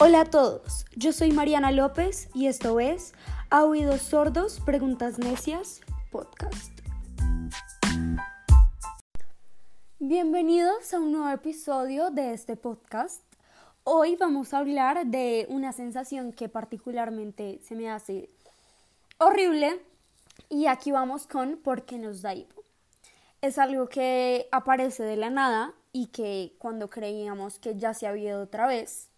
Hola a todos, yo soy Mariana López y esto es A Oídos Sordos, Preguntas Necias, podcast. Bienvenidos a un nuevo episodio de este podcast. Hoy vamos a hablar de una sensación que particularmente se me hace horrible y aquí vamos con por qué nos da hipo. Es algo que aparece de la nada y que cuando creíamos que ya se había ido otra vez,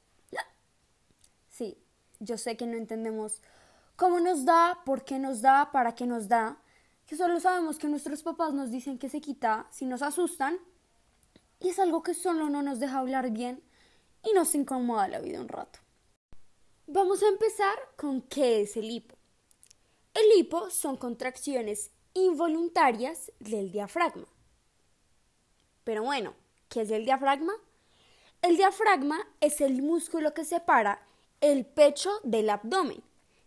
Sí, yo sé que no entendemos cómo nos da, por qué nos da, para qué nos da, que solo sabemos que nuestros papás nos dicen que se quita si nos asustan y es algo que solo no nos deja hablar bien y nos incomoda la vida un rato. Vamos a empezar con qué es el hipo. El hipo son contracciones involuntarias del diafragma. Pero bueno, ¿qué es el diafragma? El diafragma es el músculo que separa el pecho del abdomen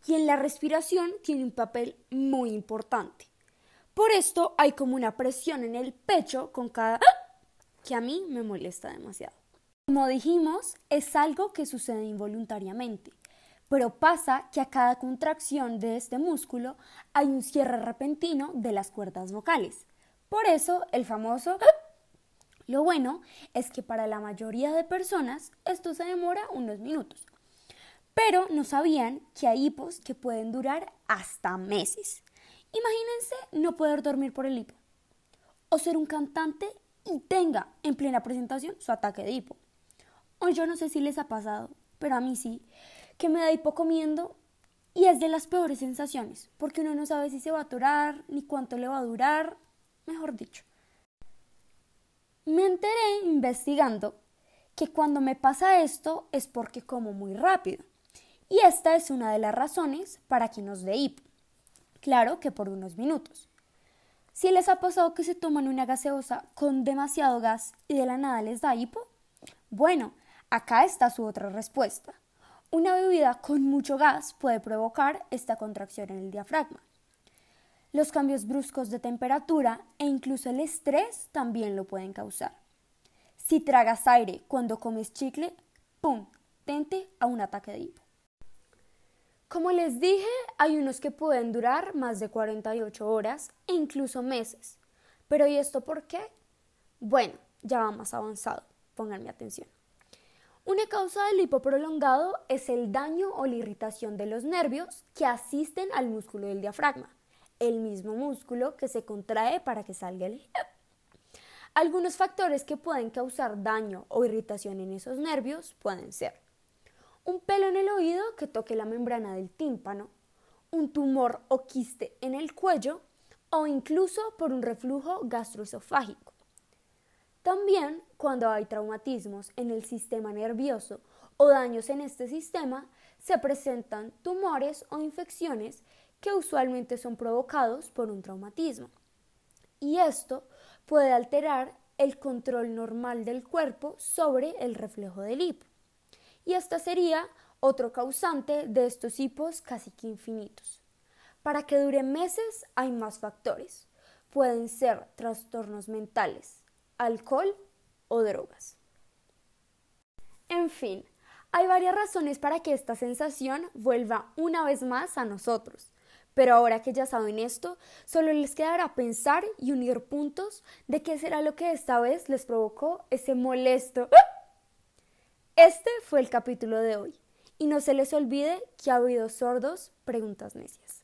y en la respiración tiene un papel muy importante. Por esto hay como una presión en el pecho con cada que a mí me molesta demasiado. Como dijimos, es algo que sucede involuntariamente, pero pasa que a cada contracción de este músculo hay un cierre repentino de las cuerdas vocales. Por eso el famoso Lo bueno es que para la mayoría de personas esto se demora unos minutos, pero no sabían que hay hipos que pueden durar hasta meses. Imagínense no poder dormir por el hipo. O ser un cantante y tenga en plena presentación su ataque de hipo. O yo no sé si les ha pasado, pero a mí sí, que me da hipo comiendo y es de las peores sensaciones, porque uno no sabe si se va a atorar, ni cuánto le va a durar, mejor dicho. Me enteré investigando que cuando me pasa esto es porque como muy rápido. Y esta es una de las razones para que nos dé hipo. Claro que por unos minutos. Si les ha pasado que se toman una gaseosa con demasiado gas y de la nada les da hipo, bueno, acá está su otra respuesta. Una bebida con mucho gas puede provocar esta contracción en el diafragma. Los cambios bruscos de temperatura e incluso el estrés también lo pueden causar. Si tragas aire cuando comes chicle, ¡pum! Tente a un ataque de hipo. Como les dije, hay unos que pueden durar más de 48 horas e incluso meses. Pero ¿y esto por qué? Bueno, ya va más avanzado. Pónganme atención. Una causa del hipo prolongado es el daño o la irritación de los nervios que asisten al músculo del diafragma, el mismo músculo que se contrae para que salga el Algunos factores que pueden causar daño o irritación en esos nervios pueden ser un pelo en el oído que toque la membrana del tímpano, un tumor o quiste en el cuello o incluso por un reflujo gastroesofágico. También cuando hay traumatismos en el sistema nervioso o daños en este sistema, se presentan tumores o infecciones que usualmente son provocados por un traumatismo. Y esto puede alterar el control normal del cuerpo sobre el reflejo del hipo y esta sería otro causante de estos hipos casi que infinitos. Para que dure meses hay más factores. Pueden ser trastornos mentales, alcohol o drogas. En fin, hay varias razones para que esta sensación vuelva una vez más a nosotros. Pero ahora que ya saben esto, solo les quedará pensar y unir puntos de qué será lo que esta vez les provocó ese molesto este fue el capítulo de hoy. Y no se les olvide que ha habido sordos preguntas necias.